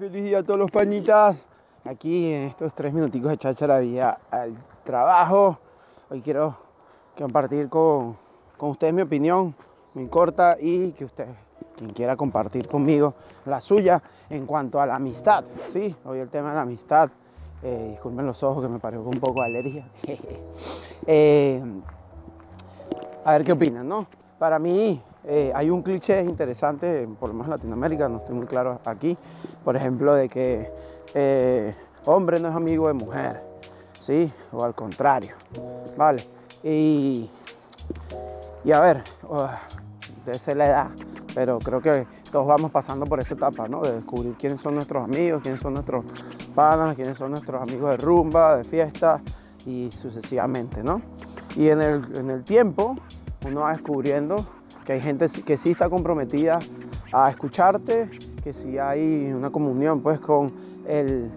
feliz día a todos los pañitas. Aquí en estos tres minuticos de echarse la vida al trabajo. Hoy quiero compartir con, con ustedes mi opinión, muy corta, y que usted, quien quiera compartir conmigo la suya en cuanto a la amistad. Sí, hoy el tema de la amistad. Eh, disculpen los ojos que me pareció un poco de alergia. Eh, a ver qué opinan, ¿no? Para mí, eh, hay un cliché interesante, por lo menos en Latinoamérica, no estoy muy claro aquí, por ejemplo, de que eh, hombre no es amigo de mujer, ¿sí? O al contrario, ¿vale? Y, y a ver, debe ser la edad, pero creo que todos vamos pasando por esa etapa, ¿no? De descubrir quiénes son nuestros amigos, quiénes son nuestros panas, quiénes son nuestros amigos de rumba, de fiesta y sucesivamente, ¿no? Y en el, en el tiempo uno va descubriendo que hay gente que sí está comprometida a escucharte, que sí hay una comunión pues con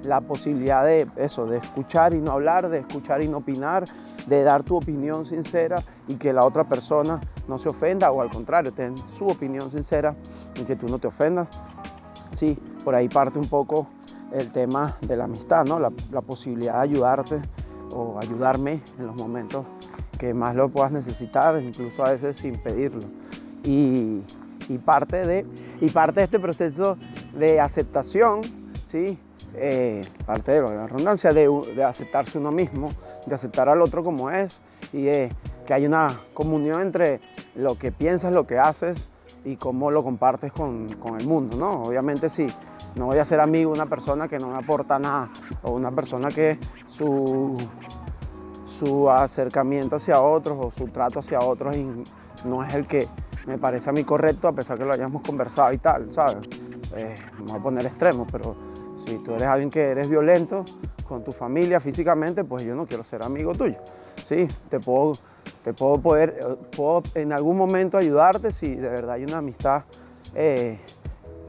la posibilidad de eso, de escuchar y no hablar, de escuchar y no opinar, de dar tu opinión sincera y que la otra persona no se ofenda o al contrario, ten su opinión sincera y que tú no te ofendas. Sí, por ahí parte un poco el tema de la amistad, ¿no? la, la posibilidad de ayudarte o ayudarme en los momentos que más lo puedas necesitar, incluso a veces sin pedirlo y, parte, de, y parte de este proceso de aceptación, ¿sí? Eh, parte de la redundancia, de, de, aceptarse uno mismo, de aceptar al otro como es y que hay una comunión entre lo que piensas, lo que haces y cómo lo compartes con, con el mundo, ¿no? Obviamente sí, no voy a ser amigo de una persona que no me aporta nada o una persona que su, su acercamiento hacia otros o su trato hacia otros no es el que me parece a mí correcto, a pesar que lo hayamos conversado y tal, ¿sabes? Eh, vamos a poner extremos, pero si tú eres alguien que eres violento con tu familia físicamente, pues yo no quiero ser amigo tuyo. Sí, te puedo, te puedo poder, puedo en algún momento ayudarte si de verdad hay una amistad eh,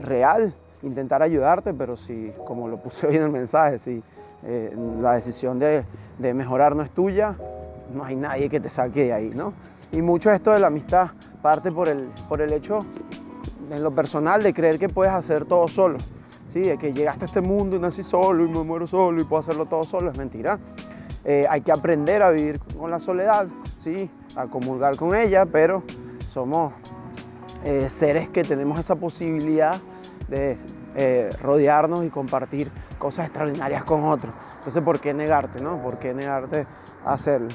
real, intentar ayudarte, pero si, como lo puse hoy en el mensaje, si eh, la decisión de, de mejorar no es tuya, no hay nadie que te saque de ahí, ¿no? Y mucho esto de la amistad parte por el, por el hecho, en lo personal, de creer que puedes hacer todo solo. ¿sí? De que llegaste a este mundo y nací solo y me muero solo y puedo hacerlo todo solo, es mentira. Eh, hay que aprender a vivir con la soledad, ¿sí? a comulgar con ella, pero somos eh, seres que tenemos esa posibilidad de eh, rodearnos y compartir cosas extraordinarias con otros. Entonces, ¿por qué negarte? No? ¿Por qué negarte a hacerlo?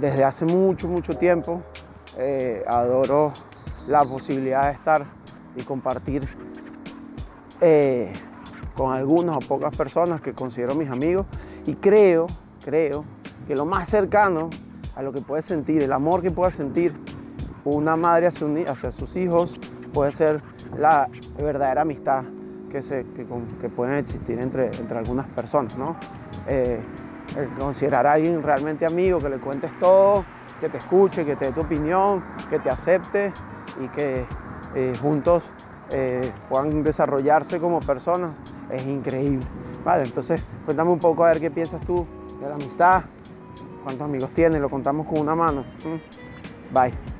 Desde hace mucho, mucho tiempo eh, adoro la posibilidad de estar y compartir eh, con algunas o pocas personas que considero mis amigos y creo, creo que lo más cercano a lo que puede sentir, el amor que pueda sentir una madre hacia, sus hijos puede ser la verdadera amistad que, se, que, pueden existir entre, entre algunas personas, ¿no? Eh, considerar a alguien realmente amigo, que le cuentes todo, que te escuche, que te dé tu opinión, que te acepte y que eh, juntos eh, puedan desarrollarse como personas, es increíble. Vale, entonces cuéntame un poco a ver qué piensas tú de la amistad, cuántos amigos tienes, lo contamos con una mano. ¿Mm? Bye.